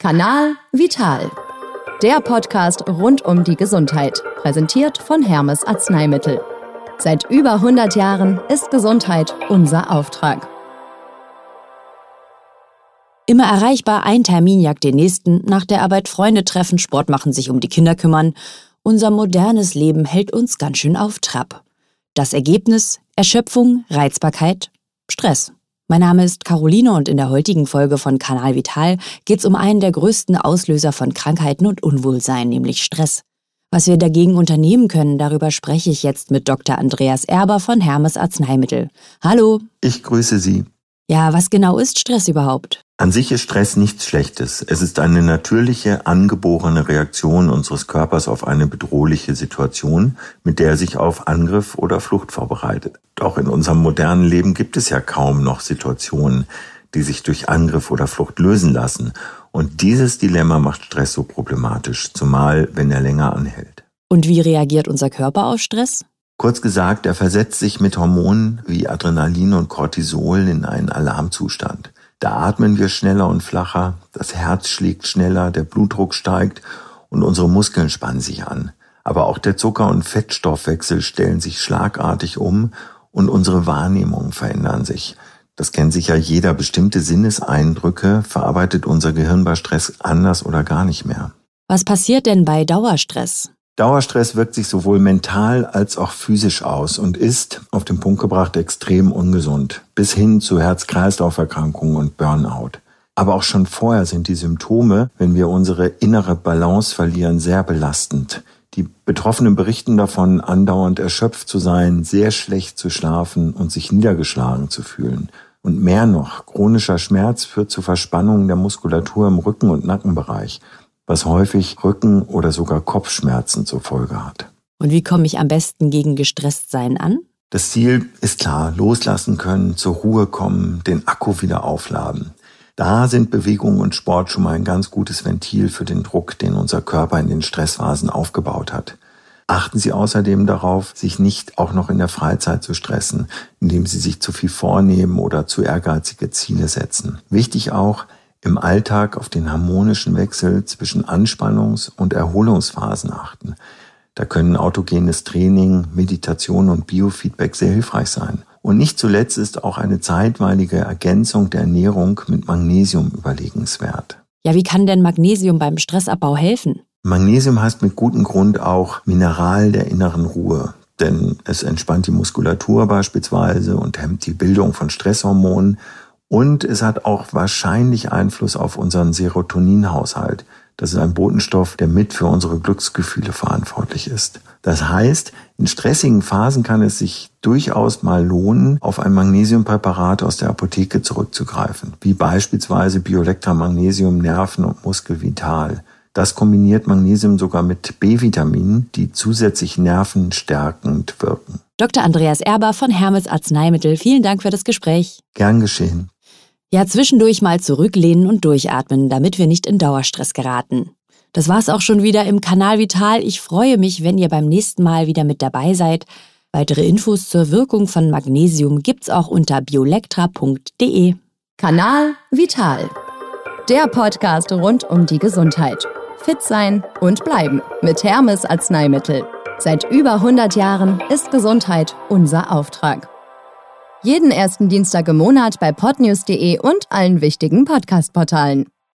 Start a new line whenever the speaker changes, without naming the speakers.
Kanal Vital. Der Podcast rund um die Gesundheit, präsentiert von Hermes Arzneimittel. Seit über 100 Jahren ist Gesundheit unser Auftrag.
Immer erreichbar, ein Termin jagt den nächsten, nach der Arbeit Freunde treffen, Sport machen, sich um die Kinder kümmern. Unser modernes Leben hält uns ganz schön auf Trab. Das Ergebnis? Erschöpfung, Reizbarkeit, Stress. Mein Name ist Caroline und in der heutigen Folge von Kanal Vital geht es um einen der größten Auslöser von Krankheiten und Unwohlsein, nämlich Stress. Was wir dagegen unternehmen können, darüber spreche ich jetzt mit Dr. Andreas Erber von Hermes Arzneimittel. Hallo.
Ich grüße Sie.
Ja, was genau ist Stress überhaupt?
An sich ist Stress nichts Schlechtes. Es ist eine natürliche, angeborene Reaktion unseres Körpers auf eine bedrohliche Situation, mit der er sich auf Angriff oder Flucht vorbereitet. Doch in unserem modernen Leben gibt es ja kaum noch Situationen, die sich durch Angriff oder Flucht lösen lassen. Und dieses Dilemma macht Stress so problematisch, zumal wenn er länger anhält.
Und wie reagiert unser Körper auf Stress?
Kurz gesagt, er versetzt sich mit Hormonen wie Adrenalin und Cortisol in einen Alarmzustand. Da atmen wir schneller und flacher, das Herz schlägt schneller, der Blutdruck steigt und unsere Muskeln spannen sich an. Aber auch der Zucker- und Fettstoffwechsel stellen sich schlagartig um und unsere Wahrnehmungen verändern sich. Das kennt sicher jeder. Bestimmte Sinneseindrücke verarbeitet unser Gehirn bei Stress anders oder gar nicht mehr.
Was passiert denn bei Dauerstress?
Dauerstress wirkt sich sowohl mental als auch physisch aus und ist, auf den Punkt gebracht, extrem ungesund, bis hin zu Herz-Kreislauf-Erkrankungen und Burnout. Aber auch schon vorher sind die Symptome, wenn wir unsere innere Balance verlieren, sehr belastend. Die Betroffenen berichten davon, andauernd erschöpft zu sein, sehr schlecht zu schlafen und sich niedergeschlagen zu fühlen. Und mehr noch, chronischer Schmerz führt zu Verspannungen der Muskulatur im Rücken- und Nackenbereich was häufig Rücken- oder sogar Kopfschmerzen zur Folge hat.
Und wie komme ich am besten gegen Gestresstsein an?
Das Ziel ist klar, loslassen können, zur Ruhe kommen, den Akku wieder aufladen. Da sind Bewegung und Sport schon mal ein ganz gutes Ventil für den Druck, den unser Körper in den Stressphasen aufgebaut hat. Achten Sie außerdem darauf, sich nicht auch noch in der Freizeit zu stressen, indem Sie sich zu viel vornehmen oder zu ehrgeizige Ziele setzen. Wichtig auch, im Alltag auf den harmonischen Wechsel zwischen Anspannungs- und Erholungsphasen achten. Da können autogenes Training, Meditation und Biofeedback sehr hilfreich sein. Und nicht zuletzt ist auch eine zeitweilige Ergänzung der Ernährung mit Magnesium überlegenswert.
Ja, wie kann denn Magnesium beim Stressabbau helfen?
Magnesium heißt mit gutem Grund auch Mineral der inneren Ruhe, denn es entspannt die Muskulatur beispielsweise und hemmt die Bildung von Stresshormonen und es hat auch wahrscheinlich Einfluss auf unseren Serotoninhaushalt. Das ist ein Botenstoff, der mit für unsere Glücksgefühle verantwortlich ist. Das heißt, in stressigen Phasen kann es sich durchaus mal lohnen, auf ein Magnesiumpräparat aus der Apotheke zurückzugreifen, wie beispielsweise Biolectra Magnesium Nerven und Muskelvital. Das kombiniert Magnesium sogar mit B-Vitaminen, die zusätzlich nervenstärkend wirken.
Dr. Andreas Erber von Hermes Arzneimittel, vielen Dank für das Gespräch.
Gern geschehen.
Ja, zwischendurch mal zurücklehnen und durchatmen, damit wir nicht in Dauerstress geraten. Das war's auch schon wieder im Kanal Vital. Ich freue mich, wenn ihr beim nächsten Mal wieder mit dabei seid. Weitere Infos zur Wirkung von Magnesium gibt's auch unter biolectra.de.
Kanal Vital. Der Podcast rund um die Gesundheit. Fit sein und bleiben mit Hermes Arzneimittel. Seit über 100 Jahren ist Gesundheit unser Auftrag. Jeden ersten Dienstag im Monat bei podnews.de und allen wichtigen Podcast-Portalen.